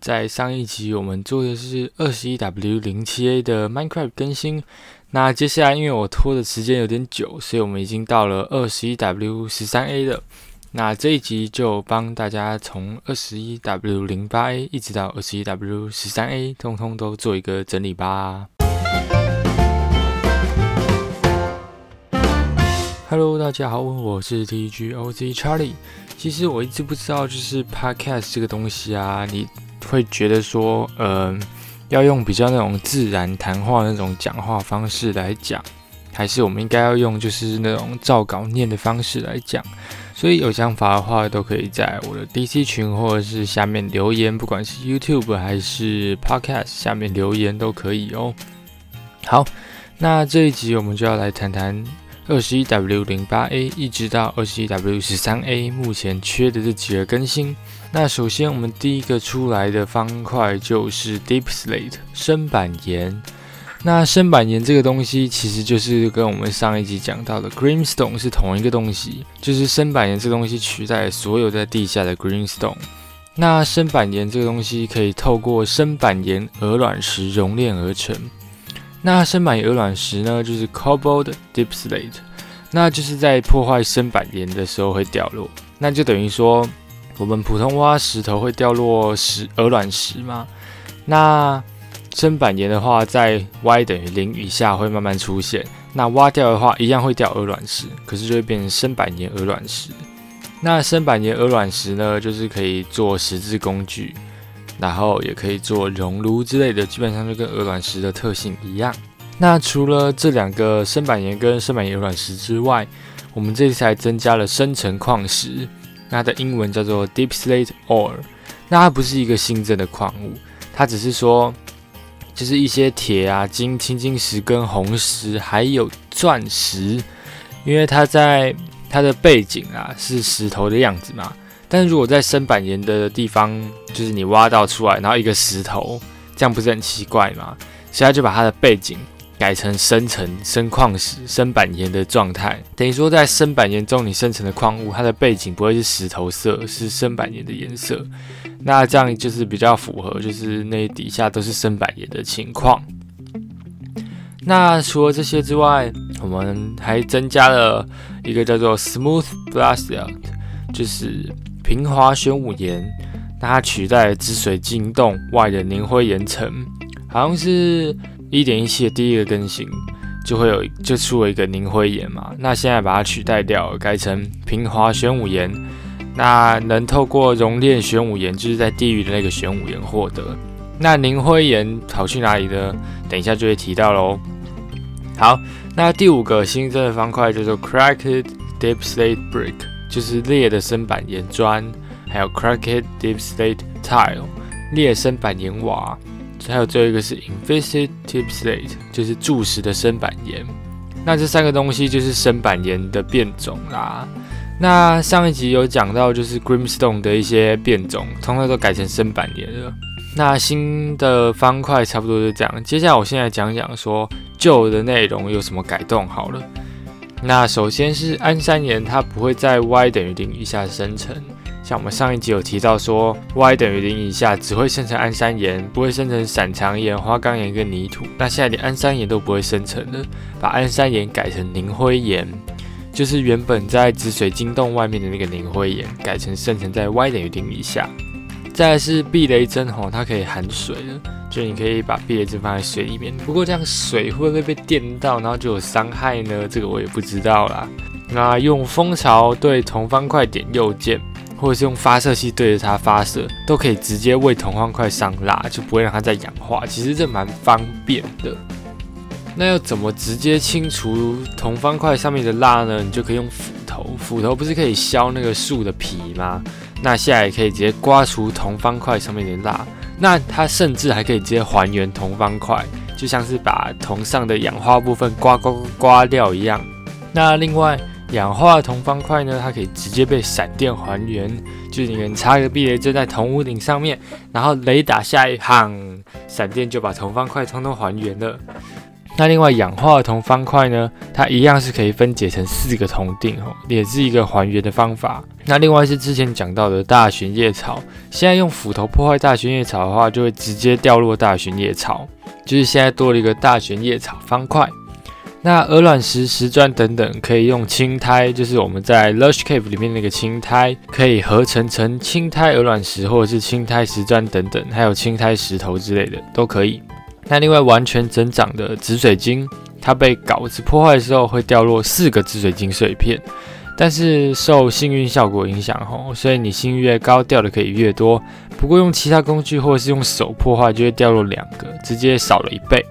在上一集我们做的是二十一 W 零七 A 的 Minecraft 更新，那接下来因为我拖的时间有点久，所以我们已经到了二十一 W 十三 A 了。那这一集就帮大家从二十一 W 零八 A 一直到二十一 W 十三 A，通通都做一个整理吧。Hello，大家好，我是 TGOZ Charlie。其实我一直不知道，就是 Podcast 这个东西啊，你会觉得说，嗯，要用比较那种自然谈话那种讲话方式来讲，还是我们应该要用就是那种照稿念的方式来讲？所以有想法的话，都可以在我的 DC 群或者是下面留言，不管是 YouTube 还是 Podcast 下面留言都可以哦。好，那这一集我们就要来谈谈。二十一 W 零八 A 一直到二十一 W 十三 A，目前缺的这几个更新。那首先我们第一个出来的方块就是 Deep Slate 深板岩。那深板岩这个东西其实就是跟我们上一集讲到的 Greenstone 是同一个东西，就是深板岩这东西取代所有在地下的 Greenstone。那深板岩这个东西可以透过深板岩鹅卵石熔炼而成。那深板鹅卵石呢，就是 Cobalt Deep Slate，那就是在破坏深板岩的时候会掉落。那就等于说，我们普通挖石头会掉落石鹅卵石吗？那深板岩的话，在 y 等于零以下会慢慢出现。那挖掉的话，一样会掉鹅卵石，可是就会变成深板岩鹅卵石。那深板岩鹅卵石呢，就是可以做十字工具。然后也可以做熔炉之类的，基本上就跟鹅卵石的特性一样。那除了这两个深板岩跟深板岩卵石之外，我们这次还增加了深层矿石，那它的英文叫做 Deep Slate Ore。那它不是一个新增的矿物，它只是说，就是一些铁啊、金、青金石跟红石，还有钻石，因为它在它的背景啊是石头的样子嘛。但是如果在深板岩的地方，就是你挖到出来，然后一个石头，这样不是很奇怪吗？所以他就把它的背景改成深层深矿石、深板岩的状态，等于说在深板岩中你生成的矿物，它的背景不会是石头色，是深板岩的颜色。那这样就是比较符合，就是那底下都是深板岩的情况。那除了这些之外，我们还增加了一个叫做 Smooth Basalt，就是。平滑玄武岩，那它取代了紫水晶洞外的凝灰岩层，好像是一点一七的第一个更新，就会有就出了一个凝灰岩嘛。那现在把它取代掉，改成平滑玄武岩，那能透过熔炼玄武岩，就是在地狱的那个玄武岩获得。那凝灰岩跑去哪里呢？等一下就会提到喽。好，那第五个新增的方块叫做 Cracked Deep Slate Brick。就是裂的深板岩砖，还有 cracked deep slate tile 裂深板岩瓦，还有最后一个是 invested deep slate，就是柱石的深板岩。那这三个东西就是深板岩的变种啦。那上一集有讲到，就是 grimstone 的一些变种，通通都改成深板岩了。那新的方块差不多就这样。接下来我现在讲讲说旧的内容有什么改动好了。那首先是安山岩，它不会在 y 等于零以下生成。像我们上一集有提到说，y 等于零以下只会生成安山岩，不会生成闪长岩、花岗岩跟泥土。那现在连安山岩都不会生成了，把安山岩改成凝灰岩，就是原本在紫水晶洞外面的那个凝灰岩，改成生成在 y 等于零以下。再是避雷针吼，它可以含水的，就你可以把避雷针放在水里面。不过这样水会不会被电到，然后就有伤害呢？这个我也不知道啦。那用蜂巢对铜方块点右键，或者是用发射器对着它发射，都可以直接为铜方块上蜡，就不会让它再氧化。其实这蛮方便的。那要怎么直接清除铜方块上面的蜡呢？你就可以用斧头，斧头不是可以削那个树的皮吗？那现在也可以直接刮除铜方块上面的蜡，那它甚至还可以直接还原铜方块，就像是把铜上的氧化部分刮刮刮掉一样。那另外，氧化的铜方块呢，它可以直接被闪电还原，就是你能插个避雷针在铜屋顶上面，然后雷打下一行，闪电就把铜方块通通还原了。那另外氧化铜方块呢，它一样是可以分解成四个铜锭哦，也是一个还原的方法。那另外是之前讲到的大玄叶草，现在用斧头破坏大玄叶草的话，就会直接掉落大玄叶草，就是现在多了一个大玄叶草方块。那鹅卵石、石砖等等，可以用青苔，就是我们在 Lush Cave 里面那个青苔，可以合成成青苔鹅卵石，或者是青苔石砖等等，还有青苔石头之类的都可以。那另外完全整长的紫水晶，它被稿子破坏的时候会掉落四个紫水晶碎片，但是受幸运效果影响吼，所以你幸运越高掉的可以越多。不过用其他工具或是用手破坏就会掉落两个，直接少了一倍。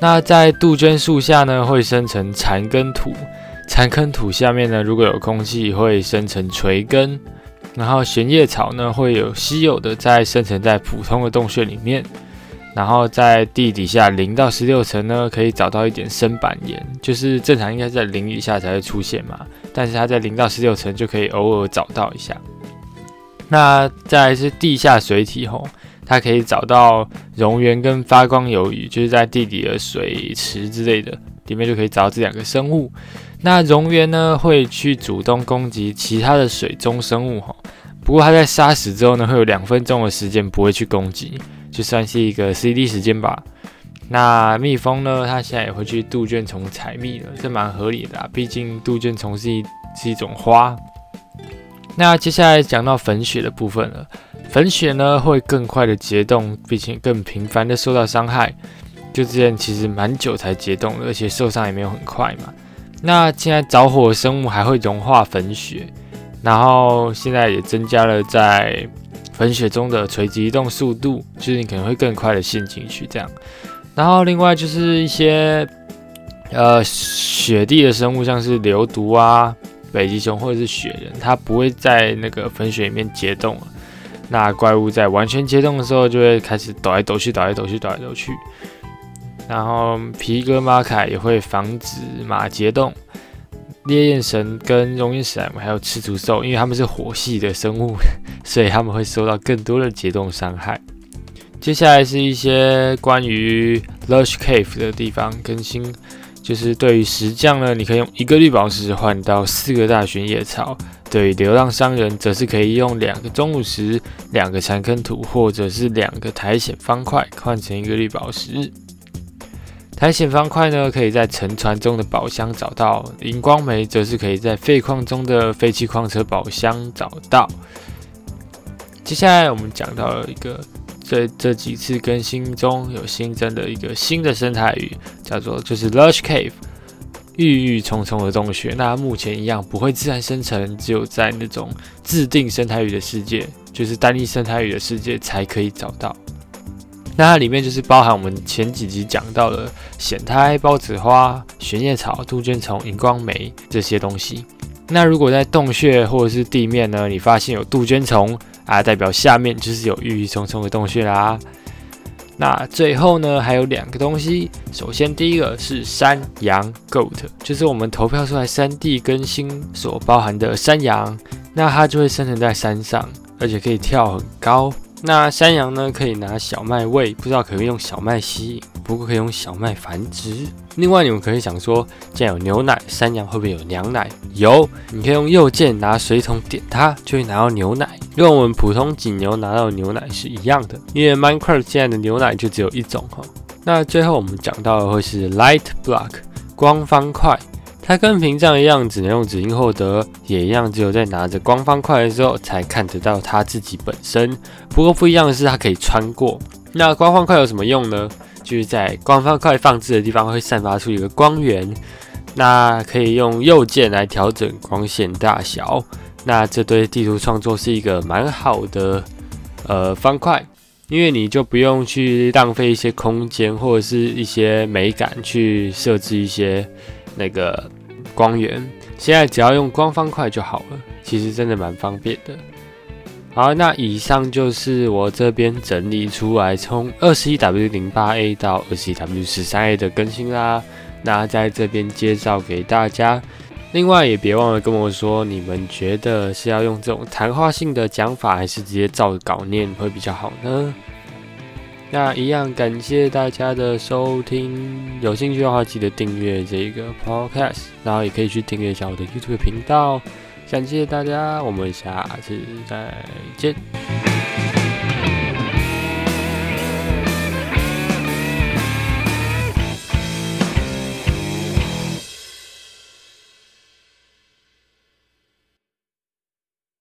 那在杜鹃树下呢，会生成残根土；残根土下面呢，如果有空气，会生成垂根。然后悬叶草呢，会有稀有的在生成在普通的洞穴里面。然后在地底下零到十六层呢，可以找到一点深板岩，就是正常应该在零以下才会出现嘛，但是它在零到十六层就可以偶尔找到一下。那再是地下水体吼。它可以找到熔岩跟发光鱿鱼，就是在地底的水池之类的，里面就可以找到这两个生物。那熔岩呢，会去主动攻击其他的水中生物哈。不过它在杀死之后呢，会有两分钟的时间不会去攻击，就算是一个 CD 时间吧。那蜜蜂呢，它现在也会去杜鹃虫采蜜了，这蛮合理的，毕竟杜鹃虫是一是一种花。那接下来讲到粉雪的部分了。粉雪呢会更快的结冻，并且更频繁的受到伤害。就之前其实蛮久才结冻而且受伤也没有很快嘛。那现在着火生物还会融化粉雪，然后现在也增加了在粉雪中的垂直移动速度，就是你可能会更快的陷进去这样。然后另外就是一些呃雪地的生物，像是流毒啊、北极熊或者是雪人，它不会在那个粉雪里面结冻。那怪物在完全结冻的时候，就会开始抖来抖去，抖来抖去，抖来抖去。然后皮革马凯也会防止马结冻。烈焰神跟熔岩史莱姆还有赤足兽，因为他们是火系的生物，所以他们会受到更多的解冻伤害。接下来是一些关于 Lush Cave 的地方更新。就是对于石匠呢，你可以用一个绿宝石换到四个大玄叶草；对于流浪商人，则是可以用两个钟乳石、两个残坑土，或者是两个苔藓方块换成一个绿宝石。苔藓方块呢，可以在沉船中的宝箱找到；荧光煤则是可以在废矿中的废弃矿车宝箱找到。接下来我们讲到了一个。在这几次更新中有新增的一个新的生态鱼，叫做就是 Lush Cave，郁郁葱葱的洞穴。那目前一样不会自然生成，只有在那种自定生态鱼的世界，就是单一生态鱼的世界才可以找到。那它里面就是包含我们前几集讲到的藓苔、孢子花、悬叶草、杜鹃虫、荧光梅这些东西。那如果在洞穴或者是地面呢，你发现有杜鹃虫。啊，代表下面就是有郁郁葱葱的洞穴啦。那最后呢，还有两个东西。首先，第一个是山羊 （goat），就是我们投票出来山地更新所包含的山羊，那它就会生成在山上，而且可以跳很高。那山羊呢，可以拿小麦喂，不知道可不可以用小麦吸引，不过可以用小麦繁殖。另外，你们可以想说，既然有牛奶，山羊会不会有娘奶？有，你可以用右键拿水桶点它，就会拿到牛奶，跟我们普通挤牛拿到的牛奶是一样的。因为 Minecraft 现在的牛奶就只有一种哈。那最后我们讲到的会是 Light Block 光方块。它跟屏障一样，只能用指印获得，也一样，只有在拿着光方块的时候才看得到它自己本身。不过不一样的是，它可以穿过。那光方块有什么用呢？就是在光方块放置的地方会散发出一个光源，那可以用右键来调整光线大小。那这对地图创作是一个蛮好的呃方块，因为你就不用去浪费一些空间或者是一些美感去设置一些那个。光源，现在只要用光方块就好了，其实真的蛮方便的。好，那以上就是我这边整理出来从二十一 W 零八 A 到二十一 W 十三 A 的更新啦。那在这边介绍给大家，另外也别忘了跟我说，你们觉得是要用这种谈话性的讲法，还是直接照稿念会比较好呢？那一样感谢大家的收听，有兴趣的话记得订阅这个 podcast，然后也可以去订阅一下我的 YouTube 频道。感谢大家，我们下次再见。